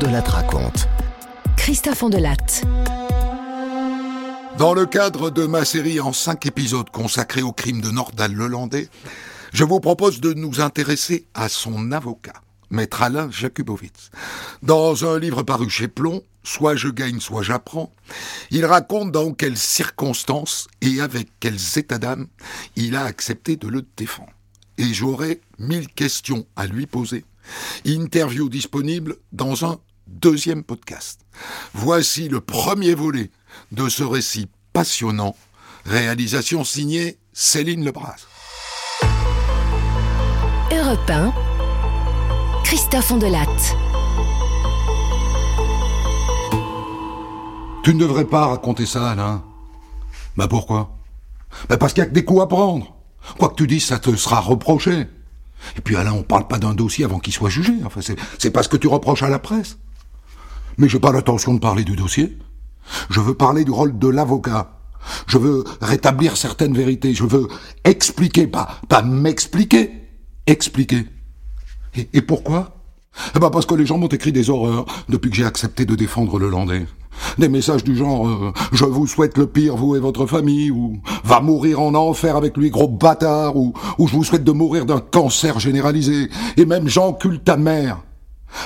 Ondelatte raconte. Christophe Ondelatte. Dans le cadre de ma série en cinq épisodes consacrée au crime de Nordal Lelandais, je vous propose de nous intéresser à son avocat, maître Alain Jakubowicz. Dans un livre paru chez Plomb, Soit je gagne, soit j'apprends, il raconte dans quelles circonstances et avec quels états d'âme il a accepté de le défendre. Et j'aurai mille questions à lui poser. Interview disponible dans un deuxième podcast. Voici le premier volet de ce récit passionnant, réalisation signée Céline Lebras. Europe 1. Christophe Ondelatte. Tu ne devrais pas raconter ça, Alain. Bah pourquoi? Bah parce qu'il y a que des coups à prendre. Quoi que tu dises, ça te sera reproché. Et puis Alain, on parle pas d'un dossier avant qu'il soit jugé. Enfin, c'est pas ce que tu reproches à la presse. Mais j'ai pas l'intention de parler du dossier. Je veux parler du rôle de l'avocat. Je veux rétablir certaines vérités. Je veux expliquer, pas, pas m'expliquer. Expliquer. Et, et pourquoi? Eh ben parce que les gens m'ont écrit des horreurs depuis que j'ai accepté de défendre le Landais. Des messages du genre euh, Je vous souhaite le pire, vous et votre famille » ou « Va mourir en enfer avec lui, gros bâtard » ou « Je vous souhaite de mourir d'un cancer généralisé » et même « J'encule ta mère ».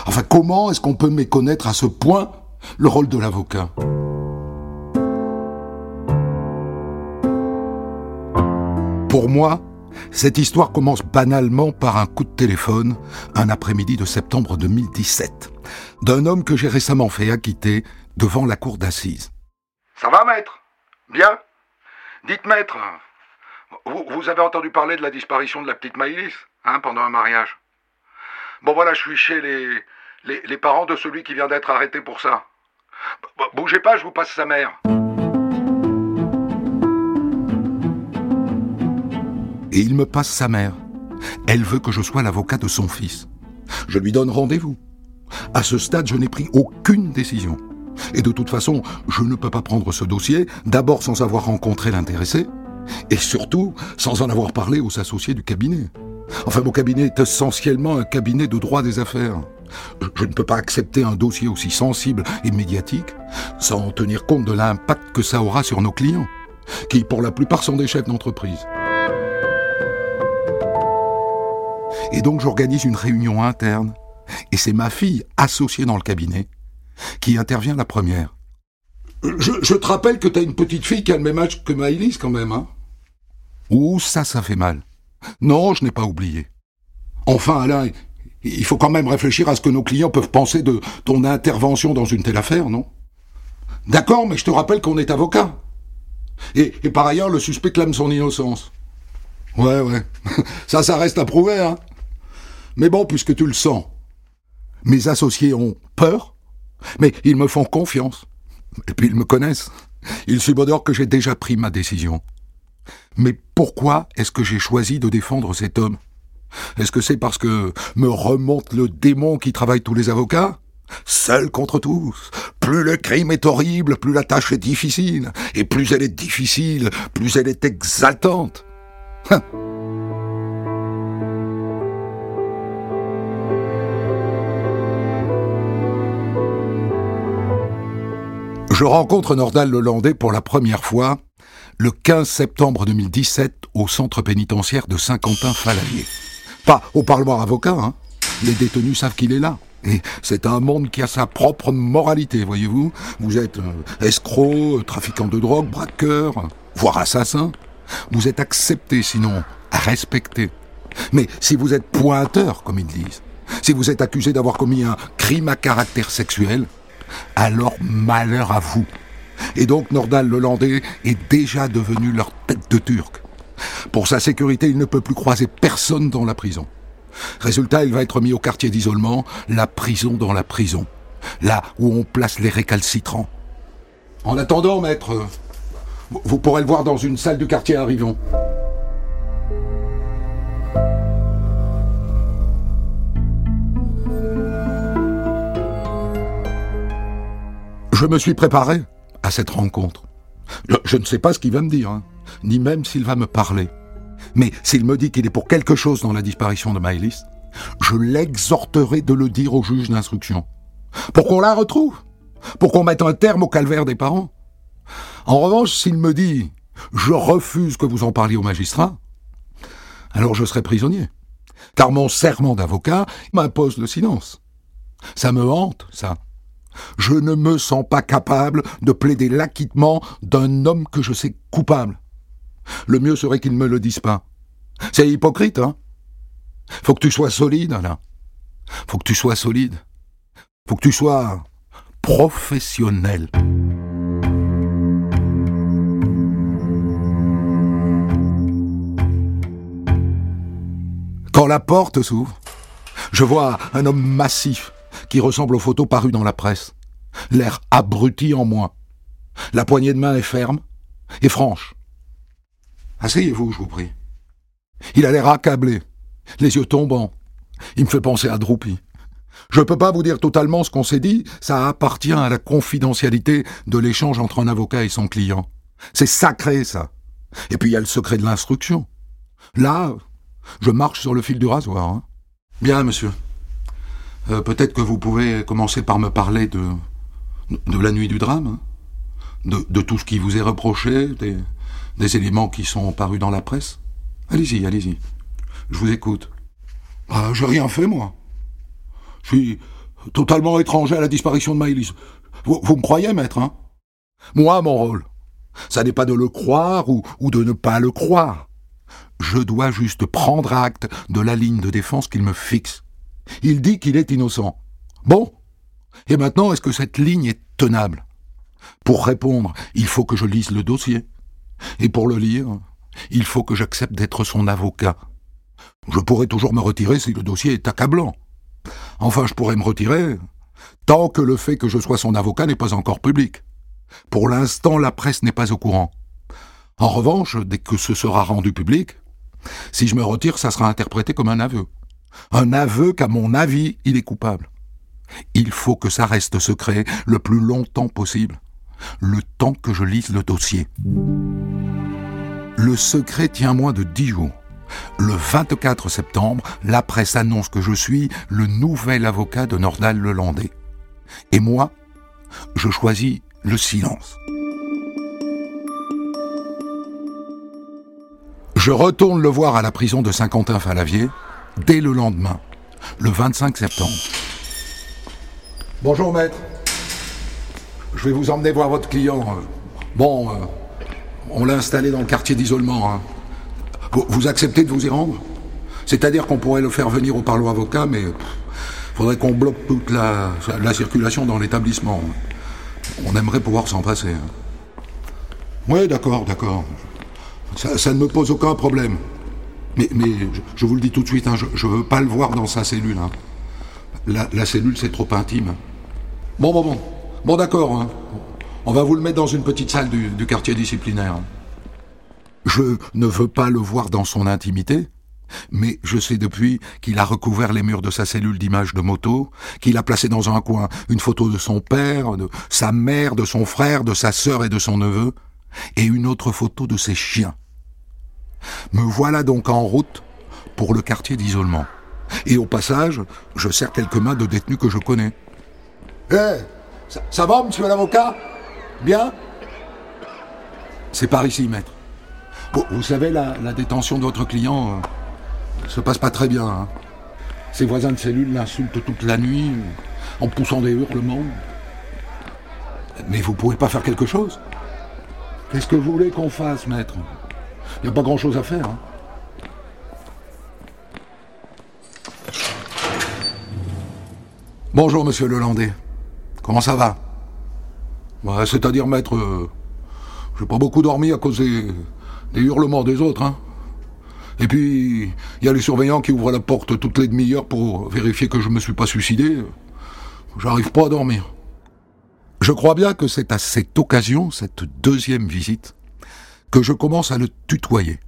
Enfin, comment est-ce qu'on peut méconnaître à ce point le rôle de l'avocat? Pour moi, cette histoire commence banalement par un coup de téléphone, un après-midi de septembre 2017, d'un homme que j'ai récemment fait acquitter devant la cour d'assises. Ça va, maître? Bien? Dites, maître, vous, avez entendu parler de la disparition de la petite Maïlis, hein, pendant un mariage? Bon, voilà, je suis chez les, les, parents de celui qui vient d'être arrêté pour ça. Bougez pas, je vous passe sa mère. Et il me passe sa mère. Elle veut que je sois l'avocat de son fils. Je lui donne rendez-vous. À ce stade, je n'ai pris aucune décision. Et de toute façon, je ne peux pas prendre ce dossier, d'abord sans avoir rencontré l'intéressé, et surtout sans en avoir parlé aux associés du cabinet. Enfin, mon cabinet est essentiellement un cabinet de droit des affaires. Je ne peux pas accepter un dossier aussi sensible et médiatique sans tenir compte de l'impact que ça aura sur nos clients, qui pour la plupart sont des chefs d'entreprise. Et donc j'organise une réunion interne, et c'est ma fille, associée dans le cabinet, qui intervient la première. Je, te rappelle que t'as une petite fille qui a le même âge que Maëlys quand même, hein Ouh, ça, ça fait mal. Non, je n'ai pas oublié. Enfin, Alain, il faut quand même réfléchir à ce que nos clients peuvent penser de ton intervention dans une telle affaire, non? D'accord, mais je te rappelle qu'on est avocat. Et, et, par ailleurs, le suspect clame son innocence. Ouais, ouais. Ça, ça reste à prouver, hein. Mais bon, puisque tu le sens, mes associés ont peur, mais ils me font confiance. Et puis ils me connaissent. Ils subodorent que j'ai déjà pris ma décision. Mais pourquoi est-ce que j'ai choisi de défendre cet homme? Est-ce que c'est parce que me remonte le démon qui travaille tous les avocats? Seul contre tous. Plus le crime est horrible, plus la tâche est difficile. Et plus elle est difficile, plus elle est exaltante. Je rencontre Nordal Lelandais pour la première fois le 15 septembre 2017 au centre pénitentiaire de Saint-Quentin-Falalier. Pas au Parlement avocat, hein. Les détenus savent qu'il est là. Et c'est un monde qui a sa propre moralité, voyez-vous. Vous êtes euh, escroc, euh, trafiquant de drogue, braqueur, voire assassin. Vous êtes accepté, sinon respecté. Mais si vous êtes pointeur, comme ils disent, si vous êtes accusé d'avoir commis un crime à caractère sexuel, alors malheur à vous. Et donc Nordal Lelandais est déjà devenu leur tête de turc. Pour sa sécurité, il ne peut plus croiser personne dans la prison. Résultat, il va être mis au quartier d'isolement, la prison dans la prison, là où on place les récalcitrants. En attendant, maître, vous pourrez le voir dans une salle du quartier à. Je me suis préparé à cette rencontre. Je, ne sais pas ce qu'il va me dire, hein, ni même s'il va me parler. Mais s'il me dit qu'il est pour quelque chose dans la disparition de Maëlys, je l'exhorterai de le dire au juge d'instruction. Pour qu'on la retrouve. Pour qu'on mette un terme au calvaire des parents. En revanche, s'il me dit je refuse que vous en parliez au magistrat, alors je serai prisonnier. Car mon serment d'avocat m'impose le silence. Ça me hante, ça. Je ne me sens pas capable de plaider l'acquittement d'un homme que je sais coupable. Le mieux serait qu'il ne me le dise pas. C'est hypocrite, hein Faut que tu sois solide, Alain. Faut que tu sois solide. Faut que tu sois professionnel. Quand la porte s'ouvre, je vois un homme massif qui ressemble aux photos parues dans la presse. L'air abruti en moi. La poignée de main est ferme et franche. Asseyez-vous, je vous prie. Il a l'air accablé, les yeux tombants. Il me fait penser à Droupi. Je ne peux pas vous dire totalement ce qu'on s'est dit, ça appartient à la confidentialité de l'échange entre un avocat et son client. C'est sacré, ça. Et puis il y a le secret de l'instruction. Là, je marche sur le fil du rasoir. Hein. Bien, monsieur. Euh, peut-être que vous pouvez commencer par me parler de, de la nuit du drame, hein. de, de, tout ce qui vous est reproché, des, éléments qui sont parus dans la presse. Allez-y, allez-y. Je vous écoute. Ah, j'ai rien fait, moi. Je suis totalement étranger à la disparition de Maëlys. Vous, vous me croyez, maître, hein? Moi, mon rôle, ça n'est pas de le croire ou de ne pas le croire. Je dois juste prendre acte de la ligne de défense qu'il me fixe. Il dit qu'il est innocent. Bon. Et maintenant, est-ce que cette ligne est tenable? Pour répondre, il faut que je lise le dossier. Et pour le lire, il faut que j'accepte d'être son avocat. Je pourrais toujours me retirer si le dossier est accablant. Enfin, je pourrais me retirer tant que le fait que je sois son avocat n'est pas encore public. Pour l'instant, la presse n'est pas au courant. En revanche, dès que ce sera rendu public, si je me retire, ça sera interprété comme un aveu. Un aveu qu'à mon avis, il est coupable. Il faut que ça reste secret le plus longtemps possible, le temps que je lise le dossier. Le secret tient moins de dix jours. Le 24 septembre, la presse annonce que je suis le nouvel avocat de Nordal Lelandais. Et moi, je choisis le silence. Je retourne le voir à la prison de Saint-Quentin-Falavier dès le lendemain, le 25 septembre. Bonjour maître. Je vais vous emmener voir votre client. Bon, euh, on l'a installé dans le quartier d'isolement. Hein. Vous, vous, acceptez de vous y rendre? C'est-à-dire qu'on pourrait le faire venir au parlement avocat, mais il faudrait qu'on bloque toute la, la circulation dans l'établissement. On aimerait pouvoir s'en passer. Hein. Oui, d'accord, d'accord. Ça, ça, ne me pose aucun problème. Mais, mais je, vous le dis tout de suite, hein, je ne veux pas le voir dans sa cellule. Hein. La, la, cellule, c'est trop intime. Bon, bon, bon. Bon, d'accord. Hein. On va vous le mettre dans une petite salle du, du quartier disciplinaire. Je ne veux pas le voir dans son intimité, mais je sais depuis qu'il a recouvert les murs de sa cellule d'images de moto, qu'il a placé dans un coin une photo de son père, de sa mère, de son frère, de sa sœur et de son neveu, et une autre photo de ses chiens. Me voilà donc en route pour le quartier d'isolement. Et au passage, je serre quelques mains de détenus que je connais. Hé ça, ça, va, monsieur l'avocat? Bien? C'est par ici, maître. Vous, vous savez, la, la, détention de votre client euh, se passe pas très bien. Hein. Ses voisins de cellule l'insultent toute la nuit, en poussant des hurlements. Mais vous pouvez pas faire quelque chose? Qu'est-ce que vous voulez qu'on fasse, maître? Il n'y a pas grand-chose à faire. Hein. Bonjour, monsieur Lelandais. Comment ça va? Bah, C'est-à-dire, maître, euh, j'ai pas beaucoup dormi à cause des, hurlements des autres. Hein. Et puis, il y a les surveillants qui ouvrent la porte toutes les demi-heures pour vérifier que je me suis pas suicidé. J'arrive pas à dormir. Je crois bien que c'est à cette occasion, cette deuxième visite, que je commence à le tutoyer.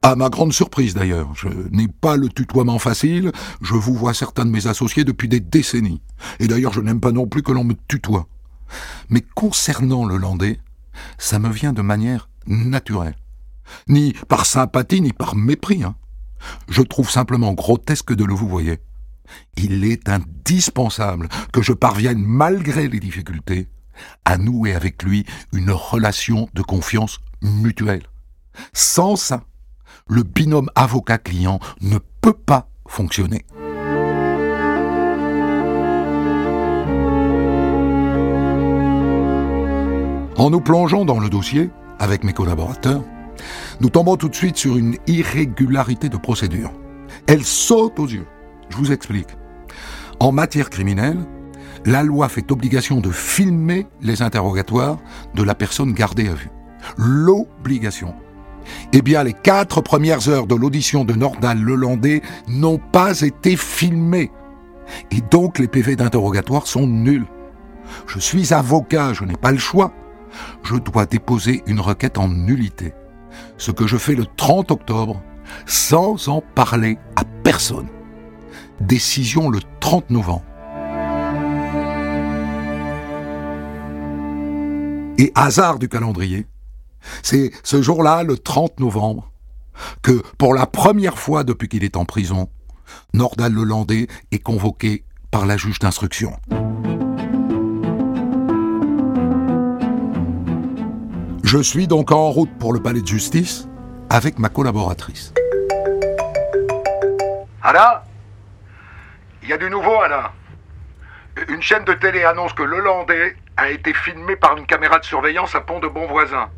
À ma grande surprise d'ailleurs, je n'ai pas le tutoiement facile, je vous vois certains de mes associés depuis des décennies. Et d'ailleurs je n'aime pas non plus que l'on me tutoie. Mais concernant le landais, ça me vient de manière naturelle. Ni par sympathie, ni par mépris. Hein. Je trouve simplement grotesque de le vous voyez. Il est indispensable que je parvienne, malgré les difficultés, à nouer avec lui une relation de confiance mutuelle. Sans ça, le binôme avocat-client ne peut pas fonctionner. En nous plongeant dans le dossier, avec mes collaborateurs, nous tombons tout de suite sur une irrégularité de procédure. Elle saute aux yeux. Je vous explique. En matière criminelle, la loi fait obligation de filmer les interrogatoires de la personne gardée à vue. L'obligation. Eh bien, les quatre premières heures de l'audition de Nordal Lelandais n'ont pas été filmées. Et donc, les PV d'interrogatoire sont nuls. Je suis avocat, je n'ai pas le choix. Je dois déposer une requête en nullité. Ce que je fais le 30 octobre, sans en parler à personne. Décision le 30 novembre. Et hasard du calendrier, c'est ce jour-là, le 30 novembre, que pour la première fois depuis qu'il est en prison, Nordal Lelandais est convoqué par la juge d'instruction. Je suis donc en route pour le palais de justice avec ma collaboratrice. Anna Il y a du nouveau, Anna. Une chaîne de télé annonce que Lelandais a été filmé par une caméra de surveillance à Pont de Bonvoisin,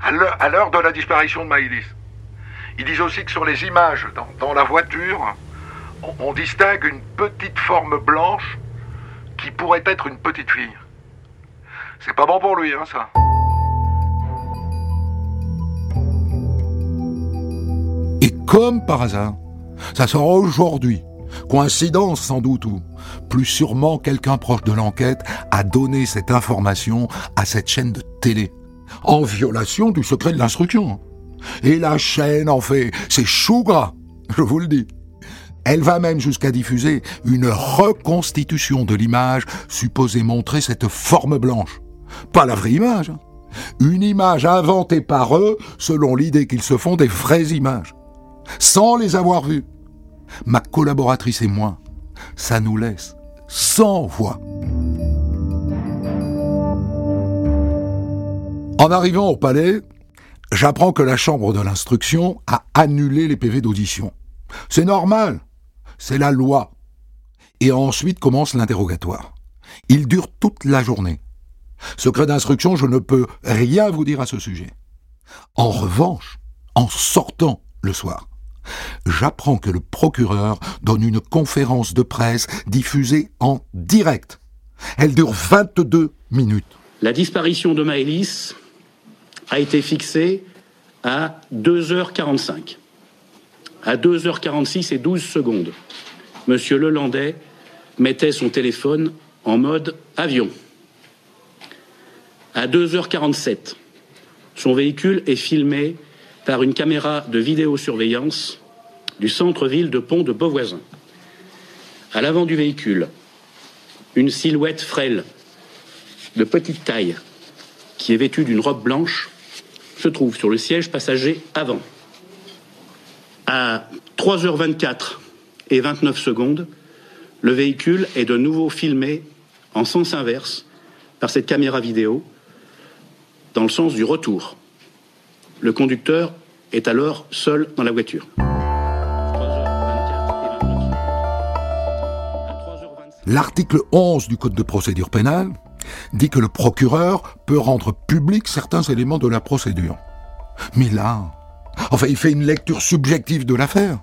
à l'heure de la disparition de Maïlis. Ils disent aussi que sur les images, dans, la voiture, on, distingue une petite forme blanche qui pourrait être une petite fille. C'est pas bon pour lui, hein, ça. Et comme par hasard, ça sort aujourd'hui. Coïncidence sans doute, ou plus sûrement quelqu'un proche de l'enquête a donné cette information à cette chaîne de télé, en violation du secret de l'instruction. Et la chaîne en fait, c'est chou gras, je vous le dis. Elle va même jusqu'à diffuser une reconstitution de l'image supposée montrer cette forme blanche. Pas la vraie image. Hein. Une image inventée par eux selon l'idée qu'ils se font des vraies images. Sans les avoir vues ma collaboratrice et moi, ça nous laisse sans voix. En arrivant au palais, j'apprends que la chambre de l'instruction a annulé les PV d'audition. C'est normal, c'est la loi. Et ensuite commence l'interrogatoire. Il dure toute la journée. Secret d'instruction, je ne peux rien vous dire à ce sujet. En revanche, en sortant le soir, j'apprends que le procureur donne une conférence de presse diffusée en direct. Elle dure 22 minutes. La disparition de Maëlys a été fixée à 2h45. À 2h46 et 12 secondes, Monsieur Lelandais mettait son téléphone en mode avion. À 2h47, son véhicule est filmé par une caméra de vidéosurveillance du centre-ville de Pont de Beauvoisin. À l'avant du véhicule, une silhouette frêle, de petite taille, qui est vêtue d'une robe blanche, se trouve sur le siège passager avant. À 3h24 et 29 secondes, le véhicule est de nouveau filmé en sens inverse par cette caméra vidéo dans le sens du retour. Le conducteur est alors seul dans la voiture. L'article 11 du Code de procédure pénale dit que le procureur peut rendre public certains éléments de la procédure. Mais là, enfin, il fait une lecture subjective de l'affaire.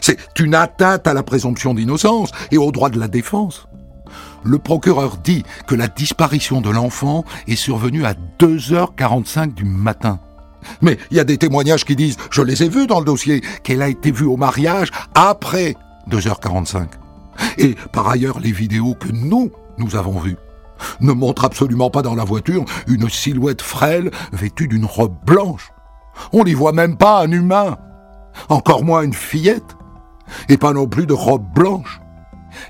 C'est une atteinte à la présomption d'innocence et au droit de la défense. Le procureur dit que la disparition de l'enfant est survenue à 2h45 du matin. Mais il y a des témoignages qui disent, je les ai vus dans le dossier, qu'elle a été vue au mariage après 2h45. Et par ailleurs, les vidéos que nous, nous avons vues, ne montrent absolument pas dans la voiture une silhouette frêle vêtue d'une robe blanche. On n'y voit même pas un humain, encore moins une fillette, et pas non plus de robe blanche.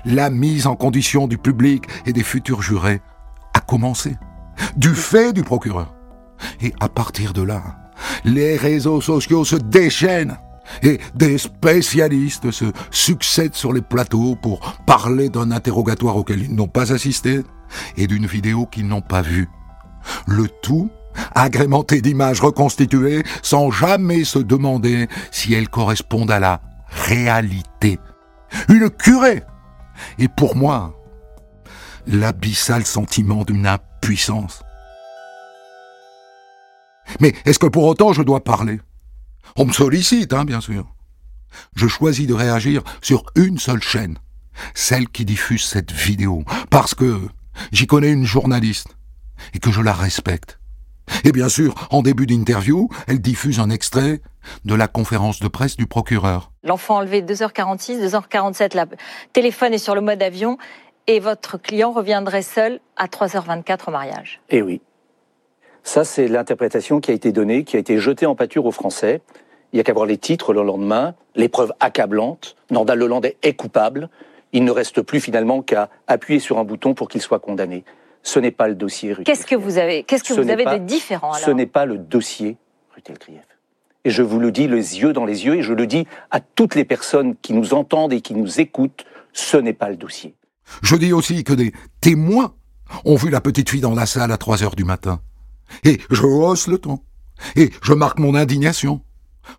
La mise en condition du public et des futurs jurés a commencé, du fait du procureur. Et à partir de là, les réseaux sociaux se déchaînent. Et des spécialistes se succèdent sur les plateaux pour parler d'un interrogatoire auquel ils n'ont pas assisté et d'une vidéo qu'ils n'ont pas vue. Le tout agrémenté d'images reconstituées sans jamais se demander si elles correspondent à la réalité. Une curée Et pour moi, l'abyssal sentiment d'une impuissance. Mais est-ce que pour autant je dois parler? On me sollicite, hein, bien sûr. Je choisis de réagir sur une seule chaîne, celle qui diffuse cette vidéo, parce que j'y connais une journaliste et que je la respecte. Et bien sûr, en début d'interview, elle diffuse un extrait de la conférence de presse du procureur. L'enfant enlevé 2h46, 2h47, le téléphone est sur le mode avion et votre client reviendrait seul à 3h24 au mariage. Eh oui. Ça, c'est l'interprétation qui a été donnée, qui a été jetée en pâture aux Français. Il n'y a qu'à voir les titres le lendemain, l'épreuve accablante, Nordal Lelandais est coupable. Il ne reste plus finalement qu'à appuyer sur un bouton pour qu'il soit condamné. Ce n'est pas le dossier Qu'est-ce que vous avez, qu'est-ce que vous avez de différent alors Ce n'est pas le dossier Rutel-Krief. Et je vous le dis les yeux dans les yeux, et je le dis à toutes les personnes qui nous entendent et qui nous écoutent, ce n'est pas le dossier. Je dis aussi que des témoins ont vu la petite fille dans la salle à 3 heures du matin. Et je hausse le ton. Et je marque mon indignation.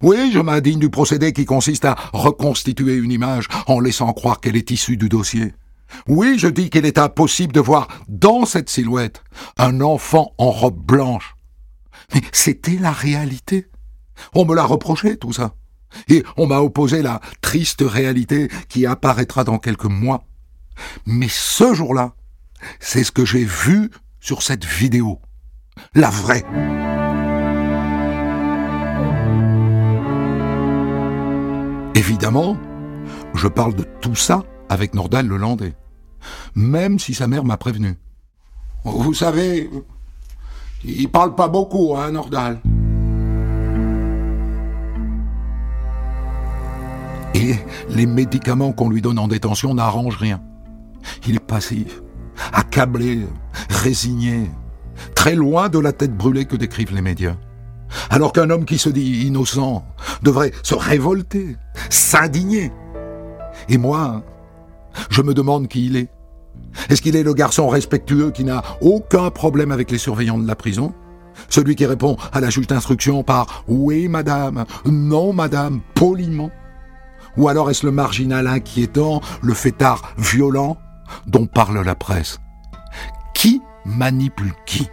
Oui, je m'indigne du procédé qui consiste à reconstituer une image en laissant croire qu'elle est issue du dossier. Oui, je dis qu'il est impossible de voir dans cette silhouette un enfant en robe blanche. Mais c'était la réalité. On me l'a reproché, tout ça. Et on m'a opposé la triste réalité qui apparaîtra dans quelques mois. Mais ce jour-là, c'est ce que j'ai vu sur cette vidéo. La vraie. Évidemment, je parle de tout ça avec Nordal le Landais. Même si sa mère m'a prévenu. Vous savez, il parle pas beaucoup, hein, Nordal. Et les médicaments qu'on lui donne en détention n'arrangent rien. Il est passif, accablé, résigné, très loin de la tête brûlée que décrivent les médias. Alors qu'un homme qui se dit innocent devrait se révolter, s'indigner. Et moi, je me demande qui il est. Est-ce qu'il est le garçon respectueux qui n'a aucun problème avec les surveillants de la prison? Celui qui répond à la juge d'instruction par oui madame, non madame, poliment Ou alors est-ce le marginal inquiétant, le fêtard violent dont parle la presse? Qui manipule qui?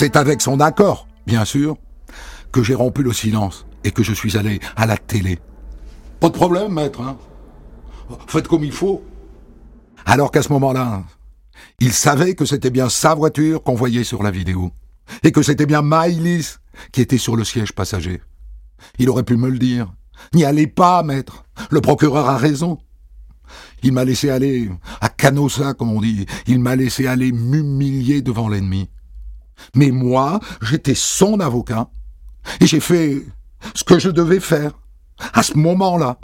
C'est avec son accord, bien sûr, que j'ai rompu le silence et que je suis allé à la télé. Pas de problème, maître. Hein. Faites comme il faut. Alors qu'à ce moment-là, il savait que c'était bien sa voiture qu'on voyait sur la vidéo. Et que c'était bien Maïlis qui était sur le siège passager. Il aurait pu me le dire. N'y allez pas, maître. Le procureur a raison. Il m'a laissé aller à Canossa, comme on dit. Il m'a laissé aller m'humilier devant l'ennemi. Mais moi, j'étais son avocat. Et j'ai fait ce que je devais faire, à ce moment-là.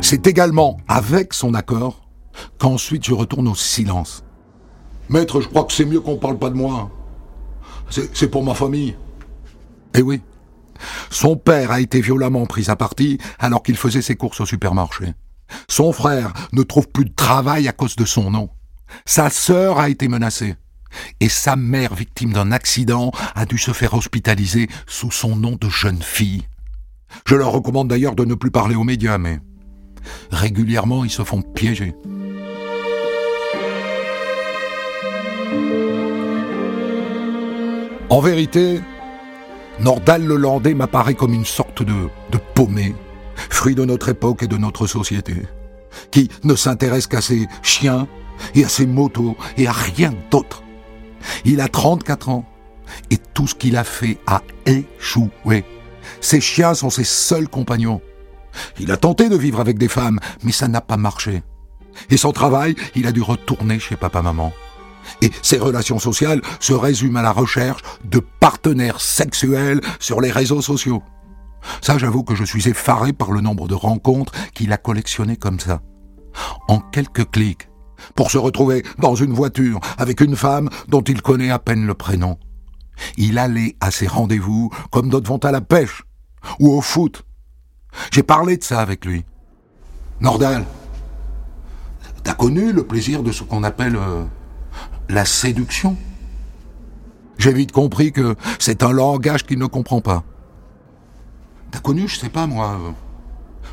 C'est également avec son accord qu'ensuite je retourne au silence. Maître, je crois que c'est mieux qu'on parle pas de moi. C'est pour ma famille. Eh oui. Son père a été violemment pris à partie alors qu'il faisait ses courses au supermarché. Son frère ne trouve plus de travail à cause de son nom. Sa sœur a été menacée. Et sa mère, victime d'un accident, a dû se faire hospitaliser sous son nom de jeune fille. Je leur recommande d'ailleurs de ne plus parler aux médias, mais régulièrement ils se font piéger. En vérité, Nordal le Landais m'apparaît comme une sorte de, de paumé, fruit de notre époque et de notre société, qui ne s'intéresse qu'à ses chiens et à ses motos et à rien d'autre. Il a 34 ans et tout ce qu'il a fait a échoué. Ses chiens sont ses seuls compagnons. Il a tenté de vivre avec des femmes, mais ça n'a pas marché. Et son travail, il a dû retourner chez papa-maman. Et ses relations sociales se résument à la recherche de partenaires sexuels sur les réseaux sociaux. Ça, j'avoue que je suis effaré par le nombre de rencontres qu'il a collectionnées comme ça. En quelques clics, pour se retrouver dans une voiture avec une femme dont il connaît à peine le prénom. Il allait à ses rendez-vous comme d'autres vont à la pêche ou au foot. J'ai parlé de ça avec lui. Nordal, t'as connu le plaisir de ce qu'on appelle euh, la séduction? J'ai vite compris que c'est un langage qu'il ne comprend pas. T'as connu, je sais pas moi, euh,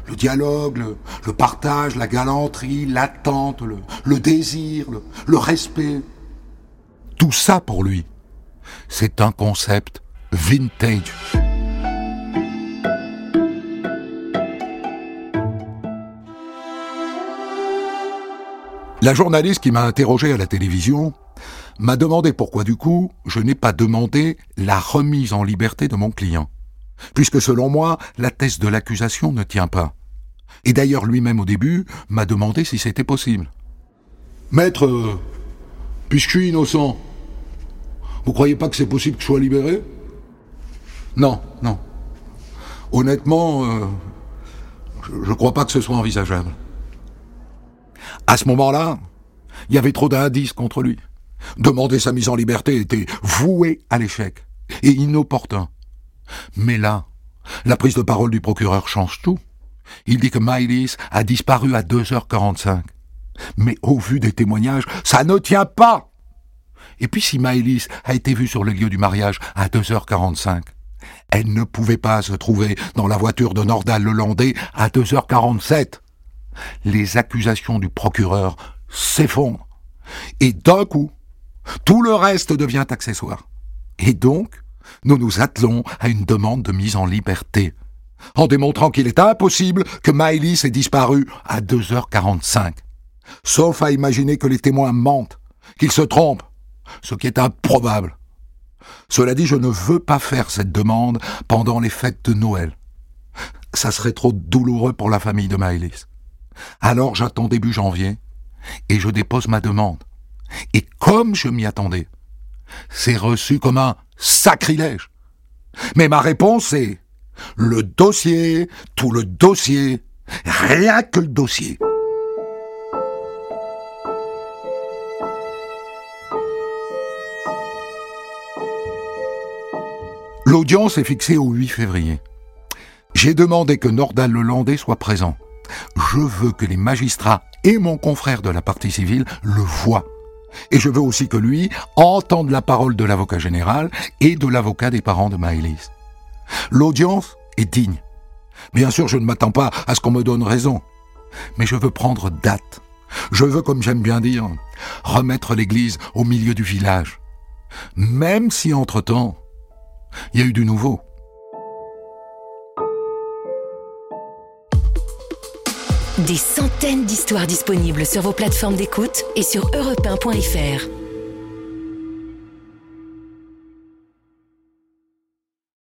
le dialogue, le, partage, la galanterie, l'attente, le, désir, le respect. Tout ça pour lui, c'est un concept vintage. La journaliste qui m'a interrogé à la télévision m'a demandé pourquoi du coup je n'ai pas demandé la remise en liberté de mon client, puisque selon moi la thèse de l'accusation ne tient pas. Et d'ailleurs lui-même au début m'a demandé si c'était possible. Maître, euh, puisque je suis innocent, vous croyez pas que c'est possible que je sois libéré? Non, non. Honnêtement, euh, je ne crois pas que ce soit envisageable. À ce moment-là, il y avait trop d'indices contre lui. Demander sa mise en liberté était voué à l'échec et inopportun. Mais là, la prise de parole du procureur change tout. Il dit que Mylis a disparu à 2h45. Mais au vu des témoignages, ça ne tient pas. Et puis si Mylis a été vue sur le lieu du mariage à 2h45, elle ne pouvait pas se trouver dans la voiture de Nordal Lelandais à 2h47. Les accusations du procureur s'effondrent. Et d'un coup, tout le reste devient accessoire. Et donc, nous nous attelons à une demande de mise en liberté en démontrant qu'il est impossible que Maëlys ait disparu à 2h45. Sauf à imaginer que les témoins mentent, qu'ils se trompent, ce qui est improbable. Cela dit, je ne veux pas faire cette demande pendant les fêtes de Noël. Ça serait trop douloureux pour la famille de Maëlys. Alors j'attends début janvier et je dépose ma demande. Et comme je m'y attendais, c'est reçu comme un sacrilège. Mais ma réponse est le dossier, tout le dossier, rien que le dossier. L'audience est fixée au 8 février. J'ai demandé que Nordal Lelandais soit présent. Je veux que les magistrats et mon confrère de la partie civile le voient. Et je veux aussi que lui entende la parole de l'avocat général et de l'avocat des parents de Maëlys. L'audience est digne. Bien sûr, je ne m'attends pas à ce qu'on me donne raison. Mais je veux prendre date. Je veux, comme j'aime bien dire, remettre l'église au milieu du village. Même si, entre-temps, il y a eu du nouveau. Des centaines d'histoires disponibles sur vos plateformes d'écoute et sur europe